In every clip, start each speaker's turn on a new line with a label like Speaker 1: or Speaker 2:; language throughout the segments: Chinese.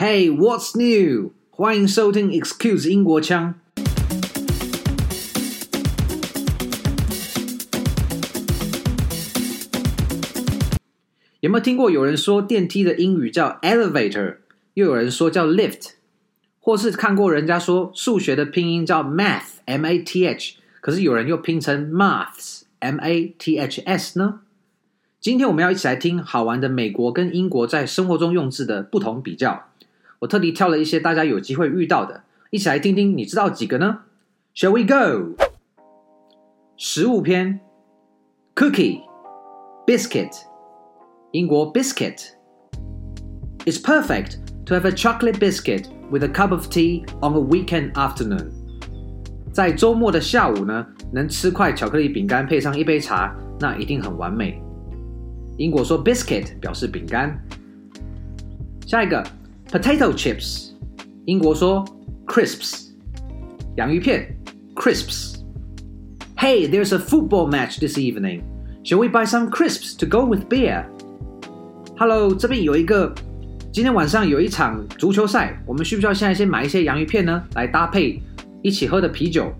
Speaker 1: Hey, what's new？欢迎收听 Excuse 英国腔。有没有听过有人说电梯的英语叫 elevator，又有人说叫 lift，或是看过人家说数学的拼音叫 math，M-A-T-H，可是有人又拼成 maths，M-A-T-H-S 呢？今天我们要一起来听好玩的美国跟英国在生活中用字的不同比较。我特地挑了一些大家有机会遇到的，一起来听听，你知道几个呢？Shall we go？食物篇，cookie，biscuit，英国 biscuit。It's perfect to have a chocolate biscuit with a cup of tea on a weekend afternoon。在周末的下午呢，能吃块巧克力饼干配上一杯茶，那一定很完美。英国说 biscuit 表示饼干。下一个 potato chips，英国说 crisps，洋芋片 crisps。Hey, there's a football match this evening. Shall we buy some crisps to go with beer? Hello，这边有一个，今天晚上有一场足球赛，我们需不需要现在先买一些洋芋片呢，来搭配一起喝的啤酒？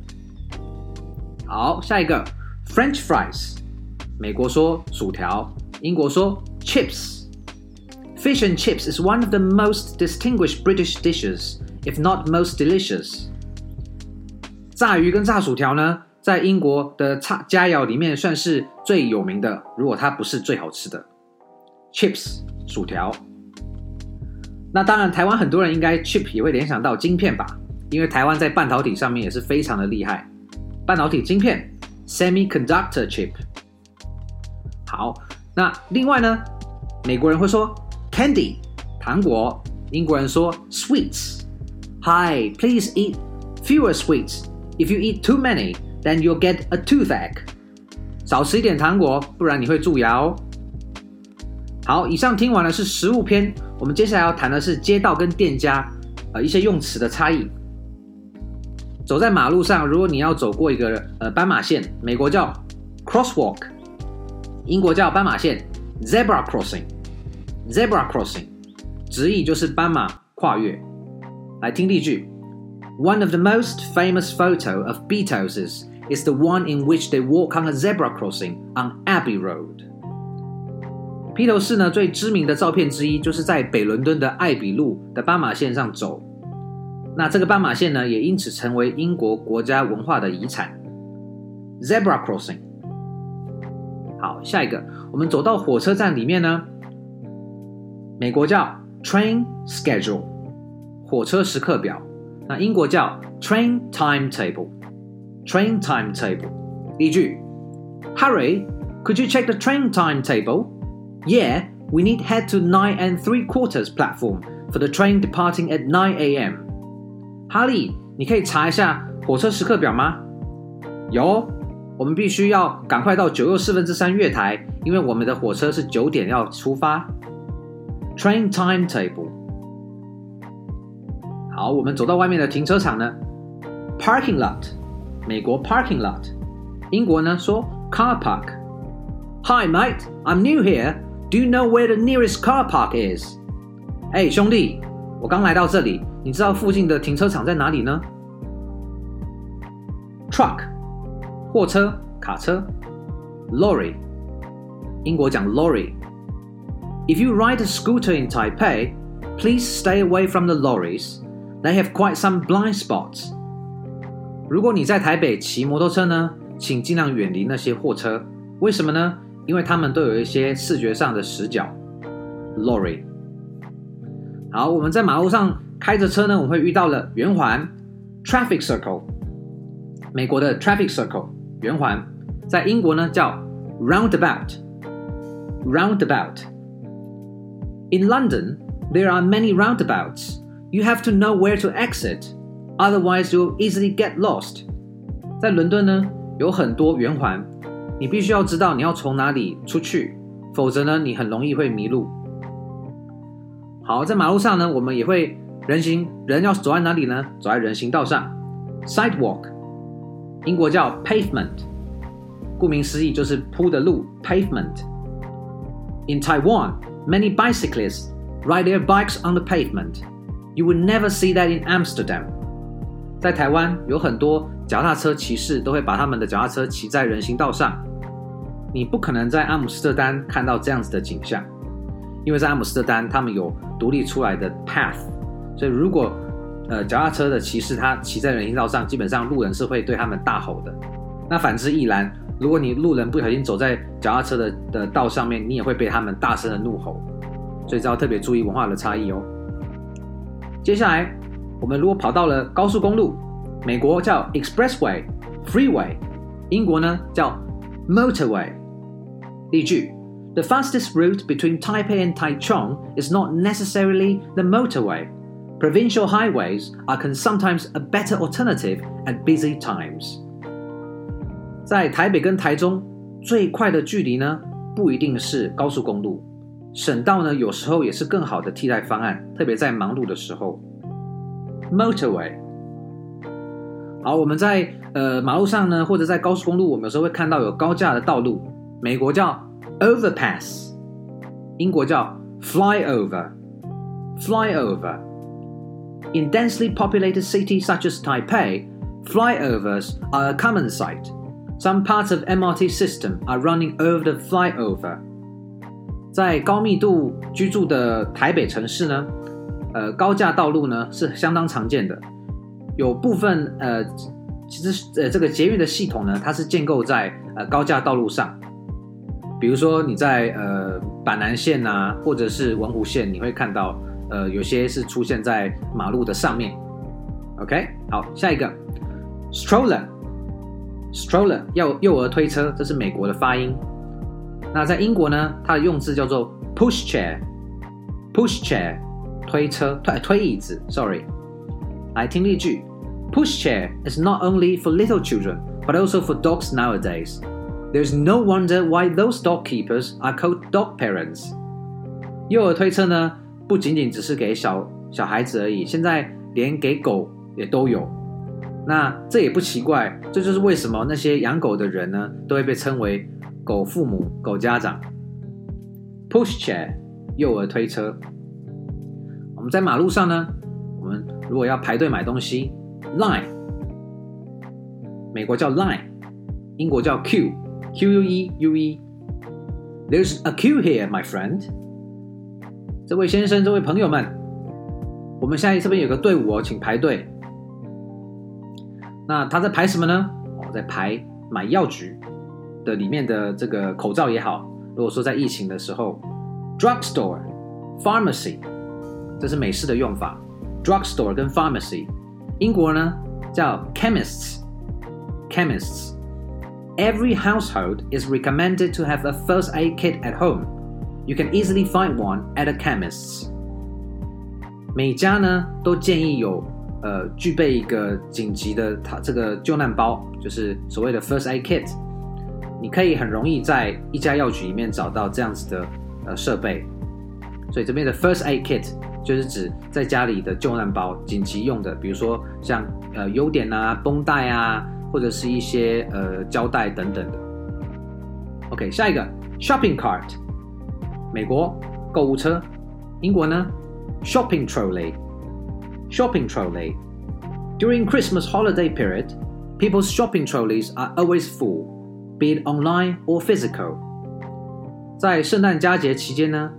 Speaker 1: 好，下一个 French fries，美国说薯条。英国说 chips。 Fish and chips is one of the most distinguished British dishes, if not most delicious。炸鱼跟炸薯条呢，在英国的菜佳肴里面算是最有名的，如果它不是最好吃的。Chips 薯条。那当然，台湾很多人应该 chip 也会联想到晶片吧，因为台湾在半导体上面也是非常的厉害。半导体晶片 semiconductor chip。好。那另外呢，美国人会说 candy 糖果，英国人说 sweets。Hi, please eat fewer sweets. If you eat too many, then you'll get a toothache. 少吃一点糖果，不然你会蛀牙哦。好，以上听完了是食物篇，我们接下来要谈的是街道跟店家呃一些用词的差异。走在马路上，如果你要走过一个呃斑马线，美国叫 crosswalk。英国叫斑马线，zebra crossing Zebra crossing，直译就是斑马跨越。来听例句：One of the most famous photo of Beatles is the one in which they walk on a zebra crossing on Abbey Road。披头士呢最知名的照片之一，就是在北伦敦的艾比路的斑马线上走。那这个斑马线呢，也因此成为英国国家文化的遗产。Zebra crossing。好，下一个，我们走到火车站里面呢，美国叫 train schedule，火车时刻表。那英国叫 train timetable，train timetable。例句：Hurry，could you check the train timetable？Yeah，we need head to nine and three quarters platform for the train departing at nine a.m. 哈利，你可以查一下火车时刻表吗？有。我们必须要赶快到九又四分之三月台，因为我们的火车是九点要出发。 Train timetable。好，我们走到外面的停车场呢，Parking lot。美国 Parking lot，英国呢说 Car park。Hi mate, I'm new here. Do you know where the nearest car park is？哎，兄弟，我刚来到这里，你知道附近的停车场在哪里呢？Truck。货车、卡车，lorry，英国讲 lorry。 If you ride a scooter in Taipei, please stay away from the lorries. They have quite some blind spots. 如果你在台北骑摩托车呢，请尽量远离那些货车。为什么呢？因为他们都有一些视觉上的死角。lorry。好，我们在马路上开着车呢，我们会遇到了圆环 traffic circle，美国的 traffic circle。圆环，在英国呢叫 roundabout。roundabout。 In London, there are many roundabouts. You have to know where to exit, otherwise you'll easily get lost. 在伦敦呢，有很多圆环，你必须要知道你要从哪里出去，否则呢，你很容易会迷路。好，在马路上呢，我们也会人行人要走在哪里呢？走在人行道上，sidewalk。英国叫 pavement，顾名思义就是铺的路 pavement。In Taiwan, Many bicyclists ride their bikes on the pavement。You would never see that in Amsterdam。在台湾有很多脚踏车骑士都会把他们的脚踏车骑在人行道上，你不可能在阿姆斯特丹看到这样子的景象，因为在阿姆斯特丹他们有独立出来的 path，所以如果呃脚踏车的骑士他骑在人行道上，基本上路人是会对他们大吼的。那反之亦然，如果你路人不小心走在脚踏车的的道上面，你也会被他们大声的怒吼，所以这要特别注意文化的差异哦。接下来。我们如果跑到了高速公路，美国叫 expressway、freeway，英国呢叫 motorway。例句：The fastest route between Taipei and Taichung is not necessarily the motorway. Provincial highways are can sometimes a better alternative at busy times. 在台北跟台中最快的距离呢，不一定是高速公路，省道呢有时候也是更好的替代方案，特别在忙碌的时候。Motorway，好，我们在呃马路上呢，或者在高速公路，我们有时候会看到有高架的道路。美国叫 overpass，英国叫 flyover。flyover。In densely populated cities such as Taipei, flyovers are a common sight. Some parts of MRT system are running over the flyover。在高密度居住的台北城市呢，呃，高架道路呢是相当常见的，有部分呃，其实呃这个捷运的系统呢，它是建构在呃高架道路上，比如说你在呃板南线啊，或者是文湖线，你会看到呃有些是出现在马路的上面。OK，好，下一个，stroller Stroller 要幼幼儿推车，这是美国的发音。那在英国呢，它的用字叫做 push chair，push chair。推车推推椅子，sorry，来听例句：Push chair is not only for little children, but also for dogs nowadays. There's no wonder why those dog keepers are called dog parents. 幼儿推车呢，不仅仅只是给小小孩子而已，现在连给狗也都有。那这也不奇怪，这就是为什么那些养狗的人呢，都会被称为狗父母、狗家长。Push chair，幼儿推车。我们在马路上呢，我们如果要排队买东西，line，美国叫 line，英国叫 Q，Q u e u e。There's a queue here, my friend。这位先生，这位朋友们，我们现在这边有个队伍哦，请排队。那他在排什么呢？哦，在排买药局的里面的这个口罩也好。如果说在疫情的时候，drugstore，pharmacy。这是美式的用法，drugstore 跟 pharmacy。英国呢叫 chemists，chemists。Every household is recommended to have a first aid kit at home. You can easily find one at a chemist's。每家呢都建议有 呃具备一个紧急的它这个救难包，就是所谓的 first aid kit。你可以很容易在一家药局里面找到这样子的呃设备。所以这边的 first aid kit。就是指在家里的救难包，紧急用的，比如说像呃优点啊、绷带啊，或者是一些呃胶带等等的。OK，下一个 shopping cart，美国购物车，英国呢 shopping trolley trolley，shopping trolley。During Christmas holiday period, people's shopping trolleys are always full, be it online or physical。在圣诞佳节期间呢，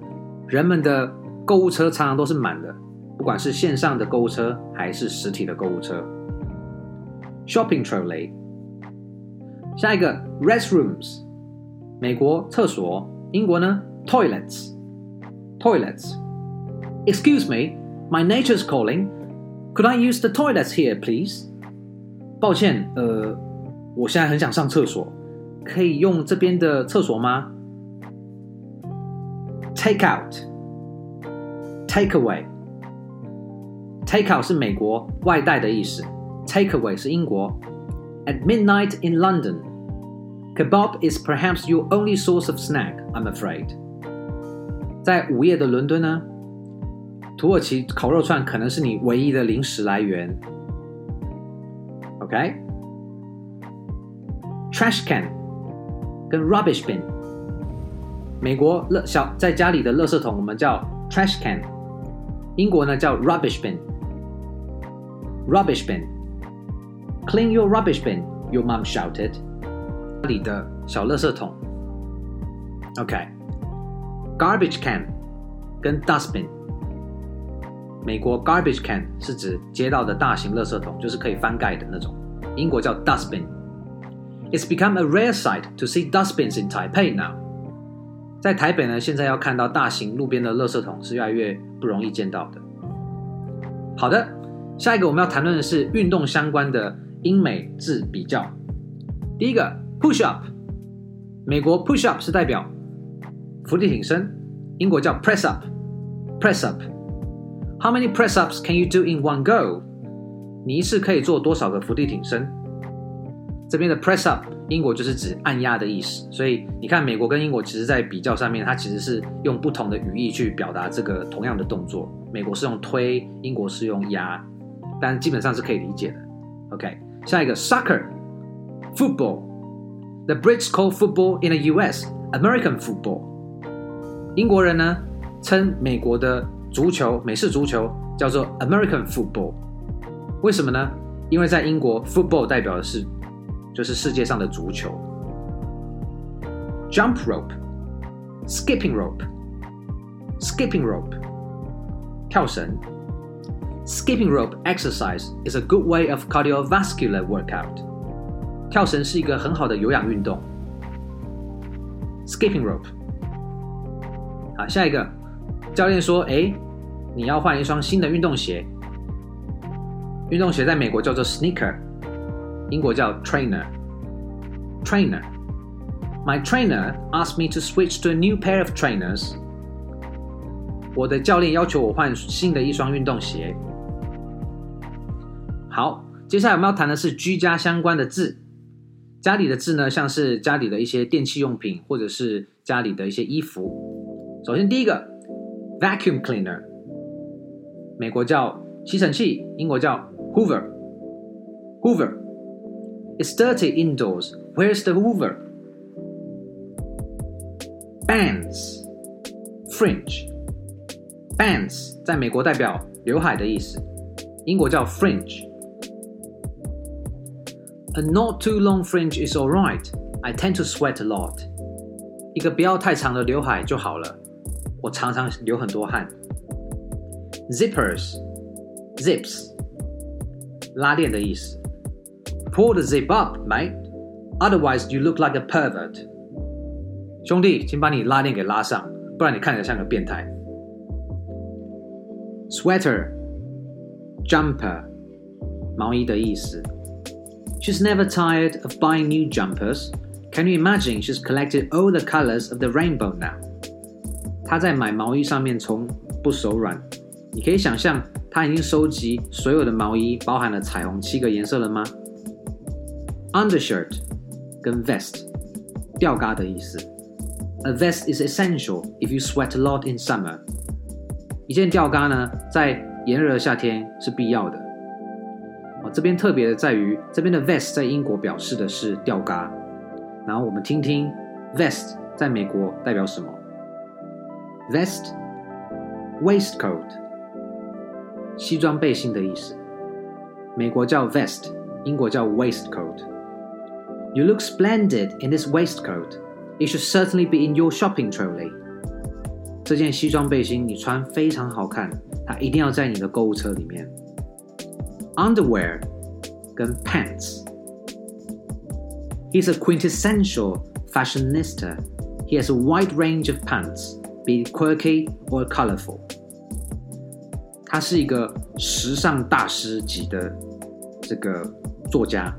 Speaker 1: 人们的购物车常常都是满的，不管是线上的购物车还是实体的购物车。Shopping trolley。下一个 restrooms，美国厕所，英国呢 toilets。Toilets。Excuse me, my nature's calling. Could I use the toilets here, please? 抱歉，呃，我现在很想上厕所，可以用这边的厕所吗？Take out。Take away，take out 是美国外带的意思，take away 是英国。At midnight in London, kebab is perhaps your only source of snack. I'm afraid。在午夜的伦敦呢， 土耳其烤肉串可能是你唯一的零食来源。OK，trash can 跟 rubbish bin，美国垃小在家里的垃圾桶我们叫 trash can。 英国呢叫 rubbish bin。rubbish bin。Clean your rubbish bin, your mom shouted。家里的小垃圾桶。OK。Garbage can 跟 dustbin。 美国 garbage can 是指街道的大型垃圾桶，就是可以翻盖的那种。英国叫 dustbin。It's become a rare sight to see dustbins in Taipei now。在台北呢，现在要看到大型路边的垃圾桶是越来越不容易见到的。好的，下一个我们要谈论的是运动相关的英美字比较。第一个 push up，美国 push up 是代表伏地挺身，英国叫 press up，press up。How many press ups can you do in one go？你一次可以做多少个伏地挺身？这边的 press up，英国就是指按压的意思，所以你看美国跟英国其实在比较上面，它其实是用不同的语义去表达这个同样的动作。美国是用推，英国是用压，但基本上是可以理解的。OK，下一个 soccer，football，the British call football in the US American football。英国人呢称美国的足球，美式足球叫做 American football，为什么呢？因为在英国，football 代表的是就是世界上的足球。Jump rope，skipping rope，skipping rope，跳绳。Skipping rope exercise is a good way of cardiovascular workout。跳绳是一个很好的有氧运动。Skipping rope。好，下一个。教练说：“哎，你要换一双新的运动鞋。运动鞋在美国叫做 sneaker，英国叫 trainer。trainer。My trainer asked me to switch to a new pair of trainers。我的教练要求我换新的一双运动鞋。好，接下来我们要谈的是居家相关的字。家里的字呢，像是家里的一些电器用品，或者是家里的一些衣服。首先第一个。” Vacuum cleaner，美国叫吸尘器，英国叫 Hoover。Hoover，It's dirty indoors. Where's the Hoover? Bangs, fringe. Bangs 在美国代表刘海的意思，英国叫 fringe。A not too long fringe is alright. I tend to sweat a lot. 一个不要太长的刘海就好了。 我常常流很多汗。Zippers, zips，拉链的意思。Pull the zip up, mate. Otherwise, you look like a pervert. 兄弟，请把你拉链给拉上，不然你看起来像个变态。Sweater, jumper，毛衣的意思。She's never tired of buying new jumpers. Can you imagine she's collected all the colors of the rainbow now? 他在买毛衣上面从不手软，你可以想象他已经收集所有的毛衣，包含了彩虹七个颜色了吗？Undershirt 跟 vest 吊嘎的意思。A vest is essential if you sweat a lot in summer。一件吊嘎呢，在炎热的夏天是必要的。哦，这边特别的在于，这边的 vest 在英国表示的是吊嘎，然后我们听听 vest 在美国代表什么。Vest, waistcoat，西装背心的意思。美国叫 vest，英国叫 waistcoat。You look splendid in this waistcoat. It should certainly be in your shopping trolley. 这件西装背心你穿非常好看，它一定要在你的购物车里面。Underwear 跟 pants。He's a quintessential fashionista. He has a wide range of pants. Be quirky or colorful。他是一个时尚大师级的这个作家，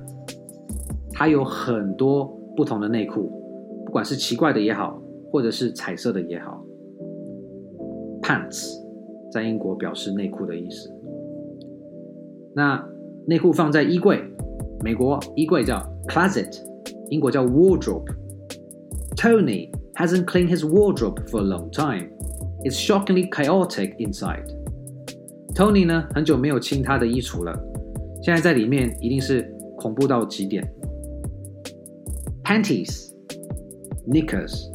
Speaker 1: 他有很多不同的内裤，不管是奇怪的也好，或者是彩色的也好。Pants 在英国表示内裤的意思。那内裤放在衣柜，美国衣柜叫 closet，英国叫 wardrobe。Tony。Hasn't cleaned his wardrobe for a long time. It's shockingly chaotic inside. Tony 呢，很久没有清他的衣橱了，现在在里面一定是恐怖到极点。Panties, knickers,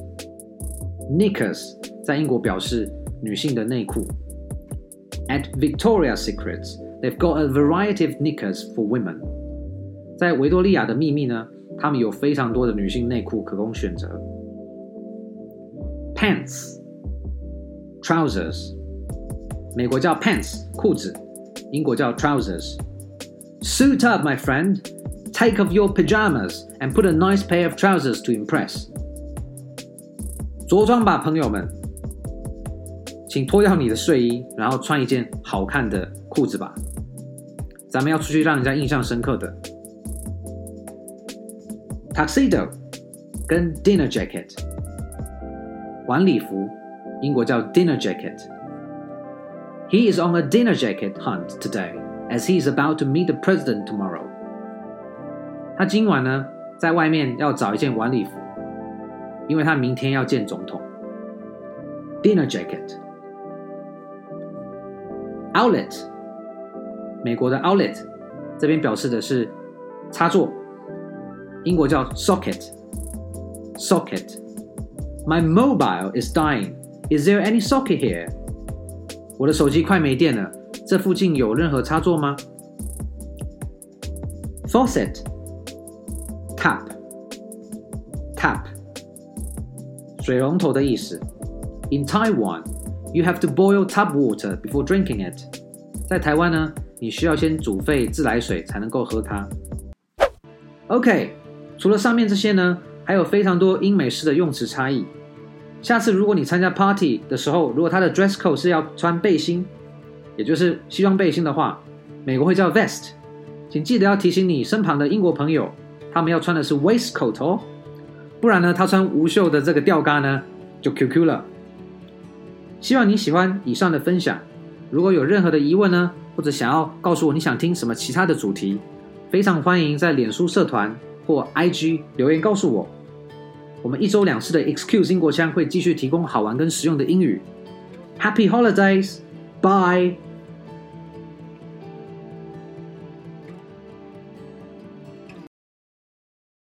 Speaker 1: knickers 在英国表示女性的内裤。 At Victoria's Secrets, they've got a variety of knickers for women. 在维多利亚的秘密呢，他们有非常多的女性内裤可供选择。 Pants, trousers，美国叫 pants 裤子，英国叫 trousers。Suit up, my friend. Take off your pajamas and put a nice pair of trousers to impress. 着装吧，朋友们。请脱掉你的睡衣，然后穿一件好看的裤子吧。咱们要出去让人家印象深刻的。Tuxedo 跟 dinner jacket， 晚礼服，英国叫 dinner jacket。He is on a dinner jacket hunt today, as he is about to meet the president tomorrow. 他今晚呢，在外面要找一件晚礼服，因为他明天要见总统。Dinner jacket。Outlet，美国的 outlet，这边表示的是插座，英国叫 socket。Socket。 My mobile is dying. Is there any socket here？我的手机快没电了，这附近有任何插座吗？Faucet。Tap。Tap。水龙头的意思。In Taiwan。You have to boil tap water before drinking it。在台湾呢，你需要先煮沸自来水才能够喝它。OK，除了上面这些呢， 还有非常多英美式的用词差异。下次如果你参加 party 的时候，如果他的 dress code 是要穿背心，也就是西装背心的话，美国会叫 vest。请记得要提醒你身旁的英国朋友，他们要穿的是 waistcoat 哦，不然呢，他穿无袖的这个吊嘎呢，就 QQ 了。希望你喜欢以上的分享。如果有任何的疑问呢，或者想要告诉我你想听什么其他的主题，非常欢迎在脸书社团或 IG 留言告诉我。我们一周两次的 Excuse 英国腔会继续提供好玩跟实用的英语。Happy holidays! Bye!